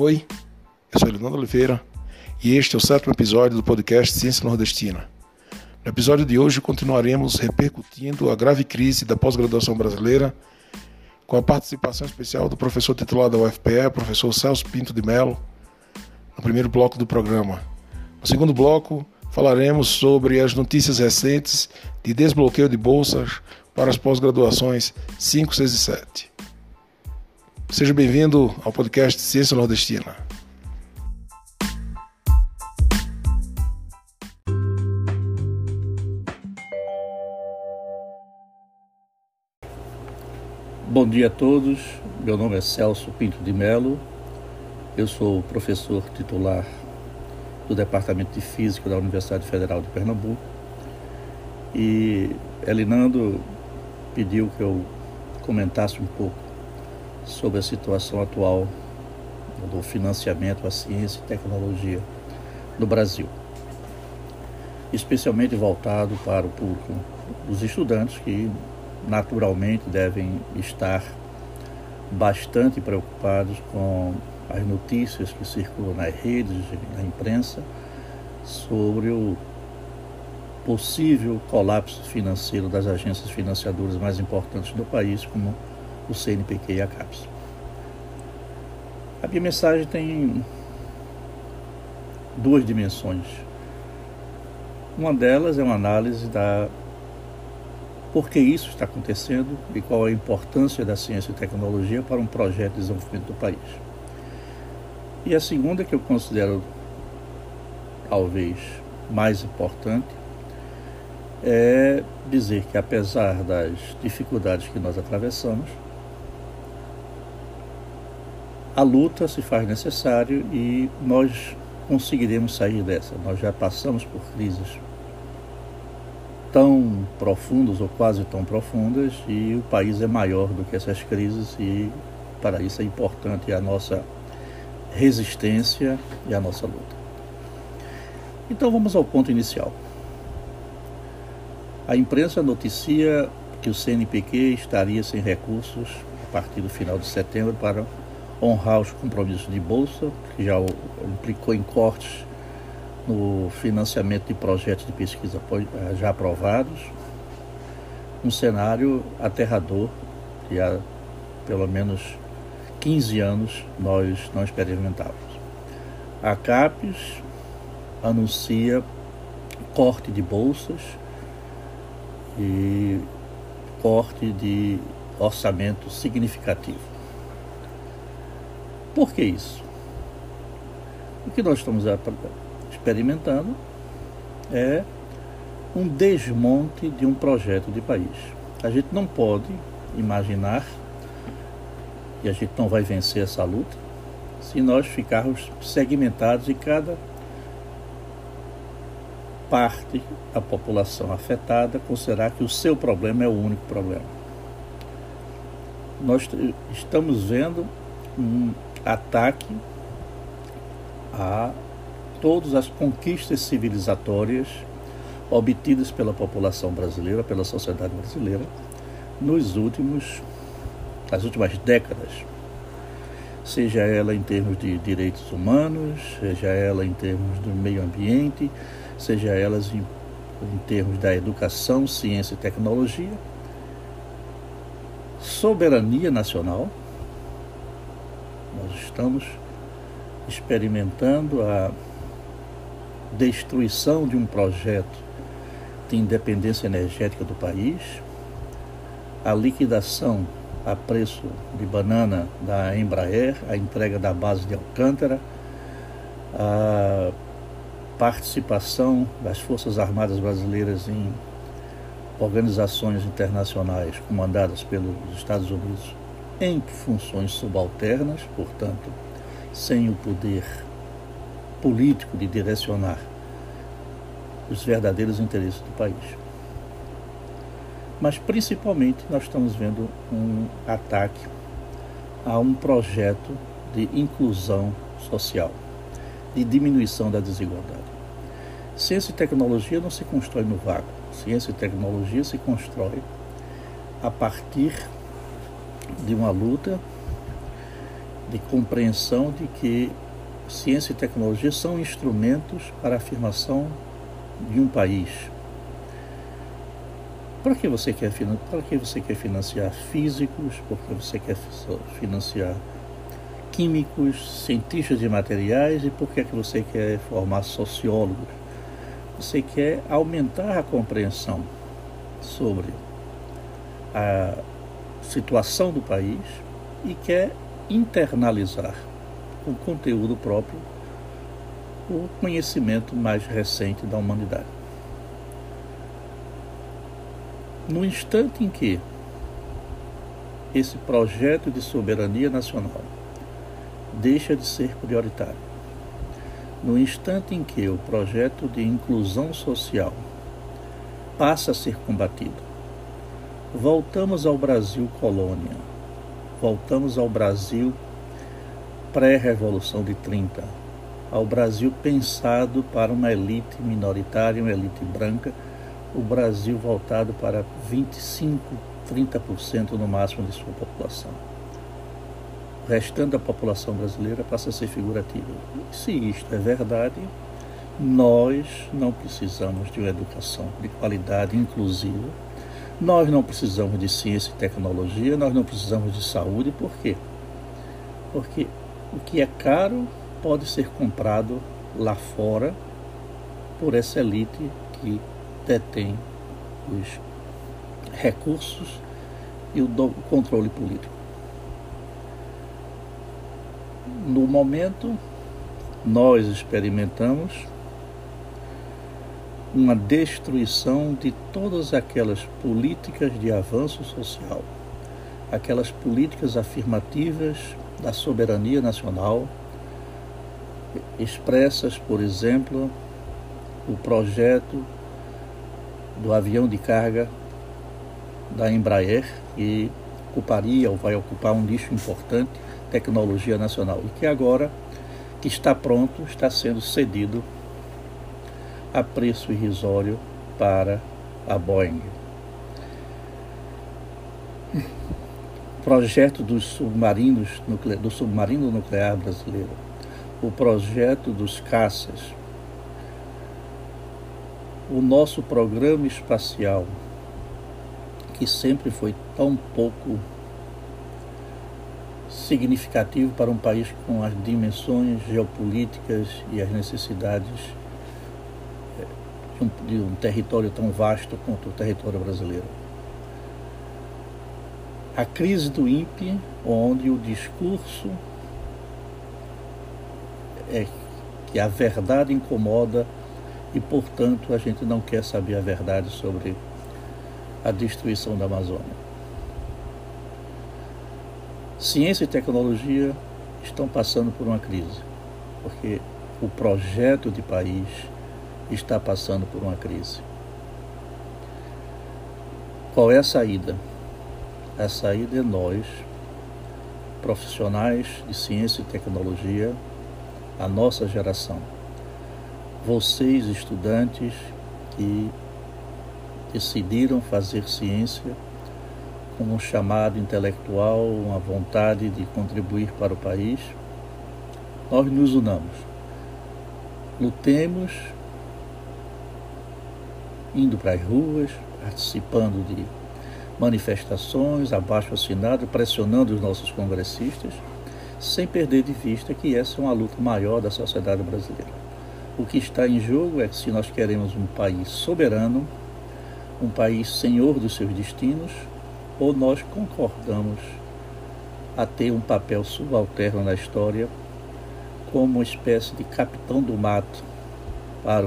Oi, eu sou Leonardo Oliveira e este é o sétimo episódio do podcast Ciência Nordestina. No episódio de hoje continuaremos repercutindo a grave crise da pós-graduação brasileira com a participação especial do professor titular da UFPE, professor Celso Pinto de Mello, no primeiro bloco do programa. No segundo bloco, falaremos sobre as notícias recentes de desbloqueio de bolsas para as pós-graduações 5, 6 e 7. Seja bem-vindo ao podcast Ciência Nordestina. Bom dia a todos. Meu nome é Celso Pinto de Melo. Eu sou professor titular do Departamento de Física da Universidade Federal de Pernambuco. E Elinando pediu que eu comentasse um pouco sobre a situação atual do financiamento à ciência e tecnologia no Brasil, especialmente voltado para o público dos estudantes que naturalmente devem estar bastante preocupados com as notícias que circulam nas redes, na imprensa, sobre o possível colapso financeiro das agências financiadoras mais importantes do país, como o CNPq e a CAPES. A minha mensagem tem duas dimensões. Uma delas é uma análise da por que isso está acontecendo e qual a importância da ciência e tecnologia para um projeto de desenvolvimento do país. E a segunda que eu considero talvez mais importante é dizer que apesar das dificuldades que nós atravessamos, a luta se faz necessário e nós conseguiremos sair dessa. Nós já passamos por crises tão profundas ou quase tão profundas e o país é maior do que essas crises e para isso é importante a nossa resistência e a nossa luta. Então vamos ao ponto inicial. A imprensa noticia que o CNPq estaria sem recursos a partir do final de setembro para honrar os compromissos de bolsa, que já implicou em cortes no financiamento de projetos de pesquisa eh, já aprovados, um cenário aterrador que há pelo menos 15 anos nós não experimentávamos. A CAPES anuncia corte de bolsas e corte de orçamento significativo. Por que isso? O que nós estamos experimentando é um desmonte de um projeto de país. A gente não pode imaginar, e a gente não vai vencer essa luta, se nós ficarmos segmentados e cada parte da população afetada considerar que o seu problema é o único problema. Nós estamos vendo um ataque a todas as conquistas civilizatórias obtidas pela população brasileira, pela sociedade brasileira, nos últimos, nas últimas décadas. Seja ela em termos de direitos humanos, seja ela em termos do meio ambiente, seja elas em, em termos da educação, ciência e tecnologia, soberania nacional, nós estamos experimentando a destruição de um projeto de independência energética do país, a liquidação a preço de banana da Embraer, a entrega da base de Alcântara, a participação das Forças Armadas Brasileiras em organizações internacionais comandadas pelos Estados Unidos em funções subalternas, portanto, sem o poder político de direcionar os verdadeiros interesses do país. Mas principalmente nós estamos vendo um ataque a um projeto de inclusão social, de diminuição da desigualdade. Ciência e tecnologia não se constrói no vácuo. Ciência e tecnologia se constrói a partir de uma luta de compreensão de que ciência e tecnologia são instrumentos para a afirmação de um país. Para que você quer, para que você quer financiar físicos? Por que você quer financiar químicos, cientistas de materiais e por que, é que você quer formar sociólogos? Você quer aumentar a compreensão sobre a situação do país e quer internalizar com conteúdo próprio o conhecimento mais recente da humanidade. No instante em que esse projeto de soberania nacional deixa de ser prioritário, no instante em que o projeto de inclusão social passa a ser combatido, voltamos ao Brasil colônia, voltamos ao Brasil pré-revolução de 30, ao Brasil pensado para uma elite minoritária, uma elite branca, o Brasil voltado para 25, 30% no máximo de sua população. O restante da população brasileira passa a ser figurativa. E se isto é verdade, nós não precisamos de uma educação de qualidade inclusiva, nós não precisamos de ciência e tecnologia, nós não precisamos de saúde, por quê? Porque o que é caro pode ser comprado lá fora por essa elite que detém os recursos e o controle político. No momento, nós experimentamos uma destruição de todas aquelas políticas de avanço social, aquelas políticas afirmativas da soberania nacional, expressas, por exemplo, o projeto do avião de carga da Embraer, que ocuparia ou vai ocupar um nicho importante, tecnologia nacional, e que agora que está pronto, está sendo cedido a preço irrisório para a Boeing. projeto dos submarinos do submarino nuclear brasileiro, o projeto dos caças, o nosso programa espacial, que sempre foi tão pouco significativo para um país com as dimensões geopolíticas e as necessidades de um, de um território tão vasto quanto o território brasileiro a crise do INPE, onde o discurso é que a verdade incomoda e, portanto, a gente não quer saber a verdade sobre a destruição da Amazônia. Ciência e tecnologia estão passando por uma crise, porque o projeto de país está passando por uma crise. Qual é a saída? A saída é nós, profissionais de ciência e tecnologia, a nossa geração. Vocês, estudantes que decidiram fazer ciência com um chamado intelectual, uma vontade de contribuir para o país, nós nos unamos. Lutemos indo para as ruas, participando de manifestações, abaixo assinado, pressionando os nossos congressistas, sem perder de vista que essa é uma luta maior da sociedade brasileira. O que está em jogo é que se nós queremos um país soberano, um país senhor dos seus destinos, ou nós concordamos a ter um papel subalterno na história como uma espécie de capitão do mato para a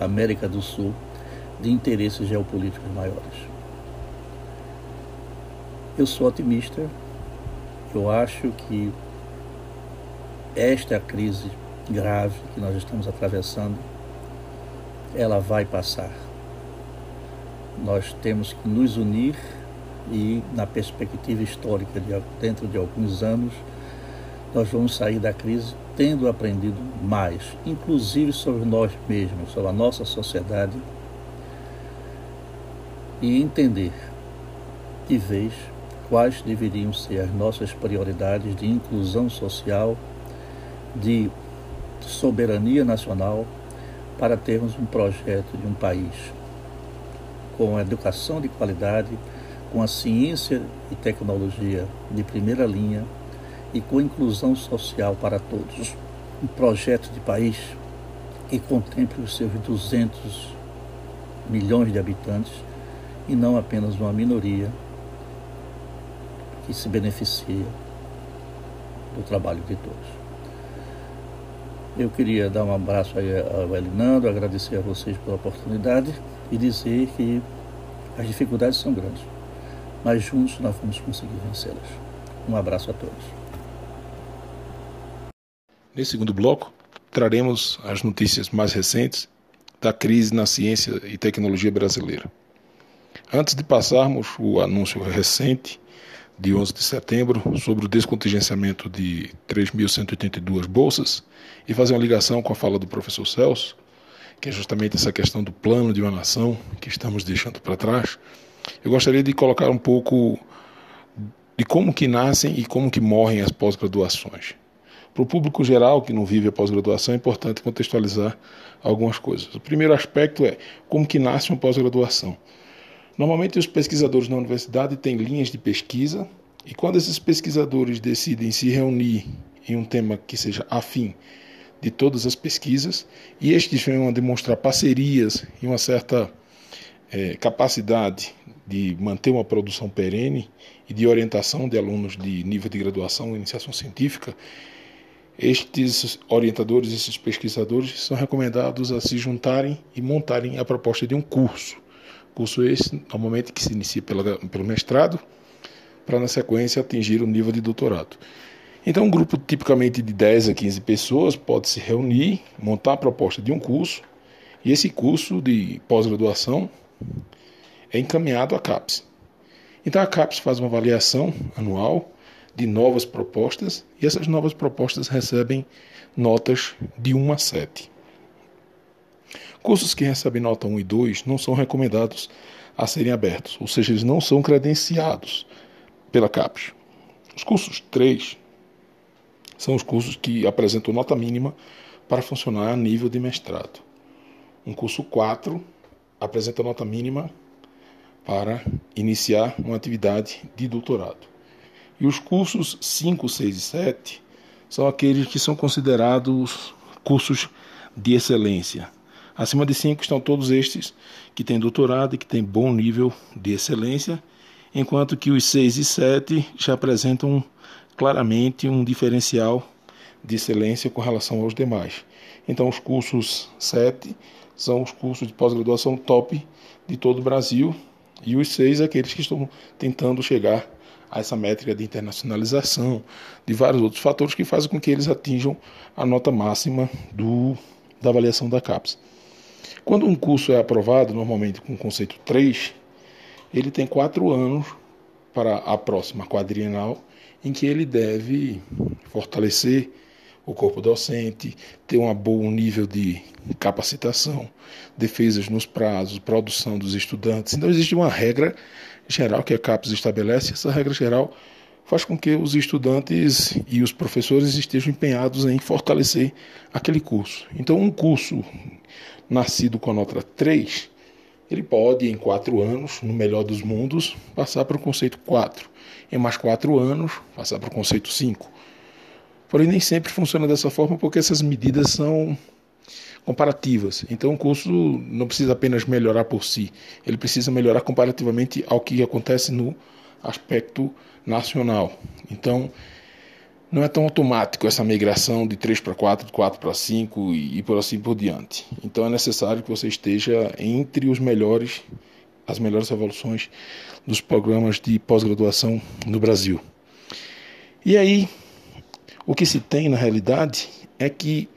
América do Sul de interesses geopolíticos maiores. Eu sou otimista. Eu acho que esta crise grave que nós estamos atravessando, ela vai passar. Nós temos que nos unir e, na perspectiva histórica de dentro de alguns anos, nós vamos sair da crise tendo aprendido mais, inclusive sobre nós mesmos, sobre a nossa sociedade, e entender de vez quais deveriam ser as nossas prioridades de inclusão social, de soberania nacional, para termos um projeto de um país com educação de qualidade, com a ciência e tecnologia de primeira linha e com inclusão social para todos. Um projeto de país que contemple os seus 200 milhões de habitantes e não apenas uma minoria que se beneficia do trabalho de todos. Eu queria dar um abraço ao Elinando, agradecer a vocês pela oportunidade e dizer que as dificuldades são grandes, mas juntos nós vamos conseguir vencê-las. Um abraço a todos. Nesse segundo bloco, traremos as notícias mais recentes da crise na ciência e tecnologia brasileira. Antes de passarmos o anúncio recente de 11 de setembro sobre o descontingenciamento de 3.182 bolsas e fazer uma ligação com a fala do professor Celso, que é justamente essa questão do plano de uma nação que estamos deixando para trás, eu gostaria de colocar um pouco de como que nascem e como que morrem as pós-graduações. Para o público geral que não vive a pós-graduação é importante contextualizar algumas coisas. O primeiro aspecto é como que nasce uma pós-graduação. Normalmente os pesquisadores na universidade têm linhas de pesquisa e quando esses pesquisadores decidem se reunir em um tema que seja afim de todas as pesquisas e estes venham a demonstrar parcerias e uma certa é, capacidade de manter uma produção perene e de orientação de alunos de nível de graduação e iniciação científica, estes orientadores, esses pesquisadores são recomendados a se juntarem e montarem a proposta de um curso. Curso esse, normalmente, que se inicia pela, pelo mestrado, para na sequência atingir o nível de doutorado. Então, um grupo tipicamente de 10 a 15 pessoas pode se reunir, montar a proposta de um curso, e esse curso de pós-graduação é encaminhado à CAPES. Então, a CAPES faz uma avaliação anual de novas propostas e essas novas propostas recebem notas de 1 a 7. Cursos que recebem nota 1 e 2 não são recomendados a serem abertos, ou seja, eles não são credenciados pela CAPES. Os cursos 3 são os cursos que apresentam nota mínima para funcionar a nível de mestrado. Um curso 4 apresenta nota mínima para iniciar uma atividade de doutorado. E os cursos 5, 6 e 7 são aqueles que são considerados cursos de excelência. Acima de 5 estão todos estes que têm doutorado e que têm bom nível de excelência, enquanto que os 6 e 7 já apresentam claramente um diferencial de excelência com relação aos demais. Então, os cursos 7 são os cursos de pós-graduação top de todo o Brasil, e os 6 aqueles que estão tentando chegar a essa métrica de internacionalização, de vários outros fatores que fazem com que eles atinjam a nota máxima do, da avaliação da CAPES. Quando um curso é aprovado, normalmente com o conceito 3, ele tem quatro anos para a próxima quadrienal, em que ele deve fortalecer o corpo docente, ter um bom nível de capacitação, defesas nos prazos, produção dos estudantes. Então, existe uma regra geral que a CAPES estabelece, essa regra geral faz com que os estudantes e os professores estejam empenhados em fortalecer aquele curso. Então, um curso nascido com a nota 3, ele pode, em quatro anos, no melhor dos mundos, passar para o conceito 4. Em mais quatro anos, passar para o conceito 5. Porém, nem sempre funciona dessa forma porque essas medidas são comparativas. Então, o curso não precisa apenas melhorar por si, ele precisa melhorar comparativamente ao que acontece no aspecto nacional. Então, não é tão automático essa migração de 3 para 4, de 4 para 5 e, e por assim por diante. Então, é necessário que você esteja entre os melhores, as melhores evoluções dos programas de pós-graduação no Brasil. E aí, o que se tem na realidade é que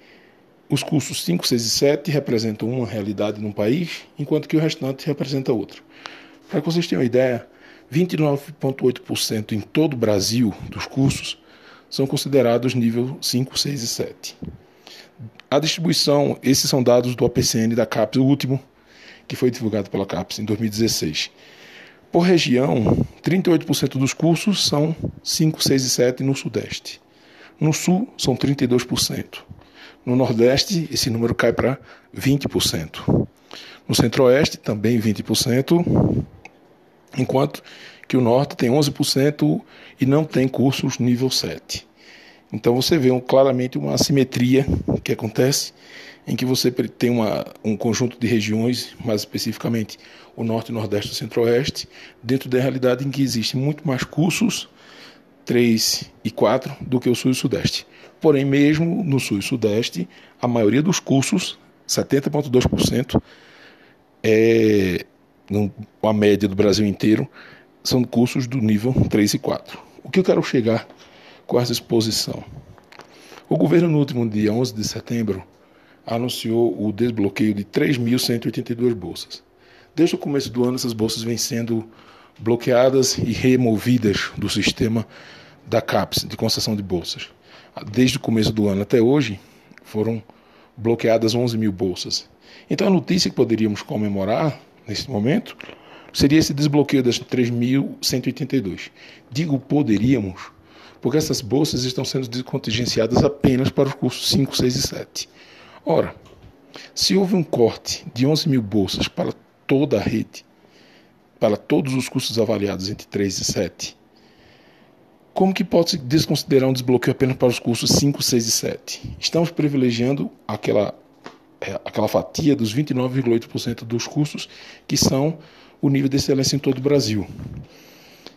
os cursos 5, 6 e 7 representam uma realidade num país, enquanto que o restante representa outra. Para que vocês tenham uma ideia, 29,8% em todo o Brasil dos cursos são considerados nível 5, 6 e 7. A distribuição, esses são dados do OPCN da CAPES, o último que foi divulgado pela CAPES em 2016. Por região, 38% dos cursos são 5, 6 e 7 no Sudeste. No Sul, são 32%. No Nordeste, esse número cai para 20%. No Centro-Oeste, também 20%, enquanto que o Norte tem 11% e não tem cursos nível 7. Então você vê um, claramente uma assimetria que acontece em que você tem uma, um conjunto de regiões, mais especificamente o Norte, Nordeste e Centro-Oeste, dentro da realidade em que existem muito mais cursos 3 e 4 do que o Sul e Sudeste. Porém, mesmo no Sul e Sudeste, a maioria dos cursos, 70,2%, é a média do Brasil inteiro, são cursos do nível 3 e 4. O que eu quero chegar com essa exposição? O governo, no último dia 11 de setembro, anunciou o desbloqueio de 3.182 bolsas. Desde o começo do ano, essas bolsas vêm sendo bloqueadas e removidas do sistema da CAPES, de concessão de bolsas. Desde o começo do ano até hoje, foram bloqueadas 11 mil bolsas. Então, a notícia que poderíamos comemorar nesse momento seria esse desbloqueio das 3.182. Digo poderíamos, porque essas bolsas estão sendo descontingenciadas apenas para os cursos 5, 6 e 7. Ora, se houve um corte de 11 mil bolsas para toda a rede, para todos os cursos avaliados entre 3 e 7, como que pode se desconsiderar um desbloqueio apenas para os cursos 5, 6 e 7? Estamos privilegiando aquela, é, aquela fatia dos 29,8% dos cursos que são o nível de excelência em todo o Brasil,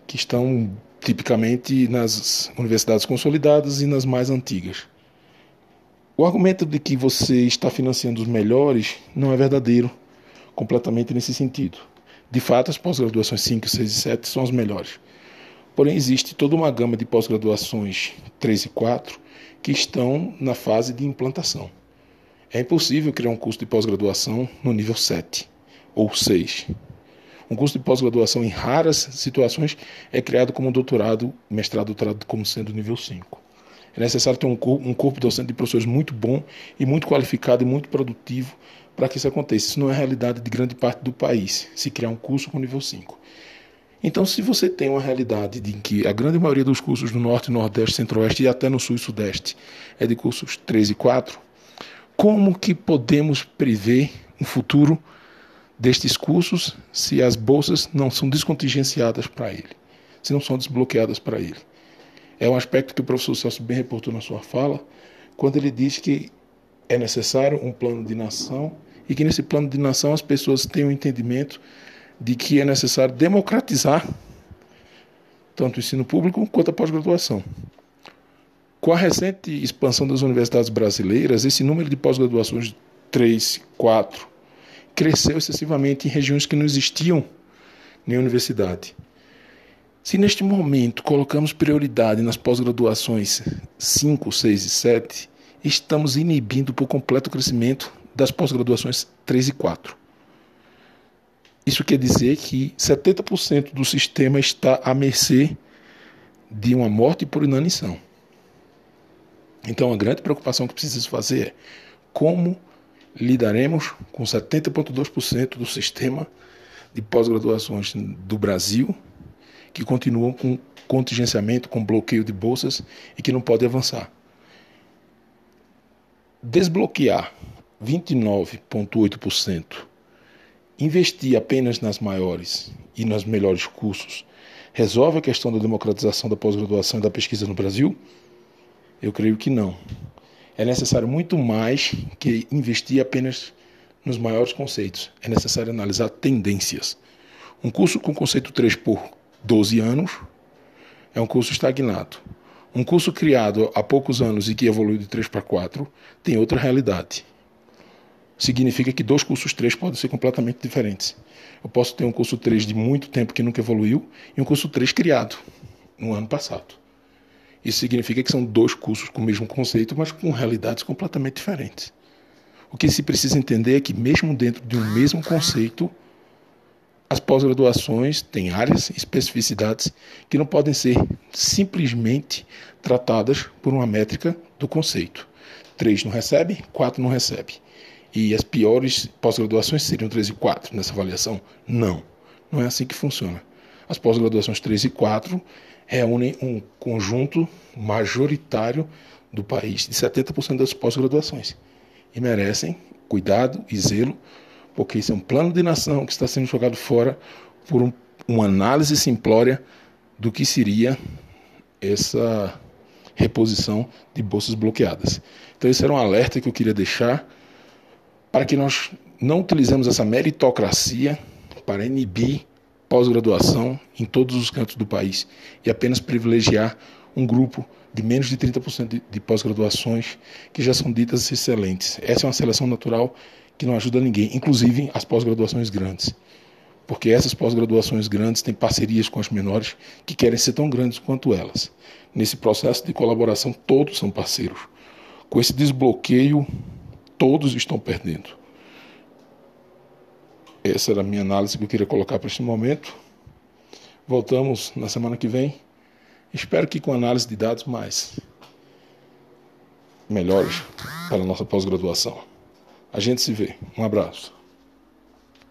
que estão tipicamente nas universidades consolidadas e nas mais antigas. O argumento de que você está financiando os melhores não é verdadeiro, completamente nesse sentido. De fato, as pós-graduações 5, 6 e 7 são as melhores. Porém, existe toda uma gama de pós-graduações 3 e 4 que estão na fase de implantação. É impossível criar um curso de pós-graduação no nível 7 ou 6. Um curso de pós-graduação, em raras situações, é criado como doutorado, mestrado, doutorado, como sendo nível 5. É necessário ter um corpo, docente de professores muito bom e muito qualificado e muito produtivo para que isso aconteça. Isso não é a realidade de grande parte do país, se criar um curso com nível 5. Então, se você tem uma realidade de que a grande maioria dos cursos no Norte, Nordeste, Centro-Oeste e até no Sul e Sudeste é de cursos 3 e 4, como que podemos prever um futuro destes cursos se as bolsas não são descontingenciadas para ele, se não são desbloqueadas para ele? É um aspecto que o professor Celso bem reportou na sua fala, quando ele diz que é necessário um plano de nação e que nesse plano de nação as pessoas tenham um entendimento de que é necessário democratizar tanto o ensino público quanto a pós-graduação. Com a recente expansão das universidades brasileiras, esse número de pós-graduações 3, 4 cresceu excessivamente em regiões que não existiam nem universidade. Se neste momento colocamos prioridade nas pós-graduações 5, 6 e 7, estamos inibindo por completo o crescimento das pós-graduações 3 e 4. Isso quer dizer que 70% do sistema está à mercê de uma morte por inanição. Então, a grande preocupação que precisamos fazer é como lidaremos com 70,2% do sistema de pós-graduações do Brasil que continuam com contingenciamento, com bloqueio de bolsas e que não podem avançar. Desbloquear 29,8% investir apenas nas maiores e nos melhores cursos resolve a questão da democratização da pós-graduação e da pesquisa no Brasil? Eu creio que não. É necessário muito mais que investir apenas nos maiores conceitos. É necessário analisar tendências. Um curso com conceito 3 por 12 anos é um curso estagnado. Um curso criado há poucos anos e que evoluiu de 3 para 4 tem outra realidade significa que dois cursos 3 podem ser completamente diferentes. Eu posso ter um curso 3 de muito tempo que nunca evoluiu e um curso 3 criado no ano passado. Isso significa que são dois cursos com o mesmo conceito, mas com realidades completamente diferentes. O que se precisa entender é que, mesmo dentro de um mesmo conceito, as pós-graduações têm áreas e especificidades que não podem ser simplesmente tratadas por uma métrica do conceito. Três não recebe, quatro não recebe e as piores pós-graduações seriam 3 e 4 nessa avaliação? Não, não é assim que funciona. as pós-graduações 3 e 4 reúnem um conjunto majoritário do país, de 70% das pós-graduações, e merecem cuidado e zelo, porque isso é um plano de nação que está sendo jogado fora por um, uma análise simplória do que seria essa reposição de bolsas bloqueadas. Então, esse era um alerta que eu queria deixar para que nós não utilizemos essa meritocracia para inibir pós-graduação em todos os cantos do país e apenas privilegiar um grupo de menos de 30% de, de pós-graduações que já são ditas excelentes. Essa é uma seleção natural que não ajuda ninguém, inclusive as pós-graduações grandes. Porque essas pós-graduações grandes têm parcerias com as menores que querem ser tão grandes quanto elas. Nesse processo de colaboração, todos são parceiros. Com esse desbloqueio, todos estão perdendo. Essa era a minha análise que eu queria colocar para este momento. Voltamos na semana que vem. Espero que com análise de dados mais melhores para a nossa pós-graduação. A gente se vê. Um abraço.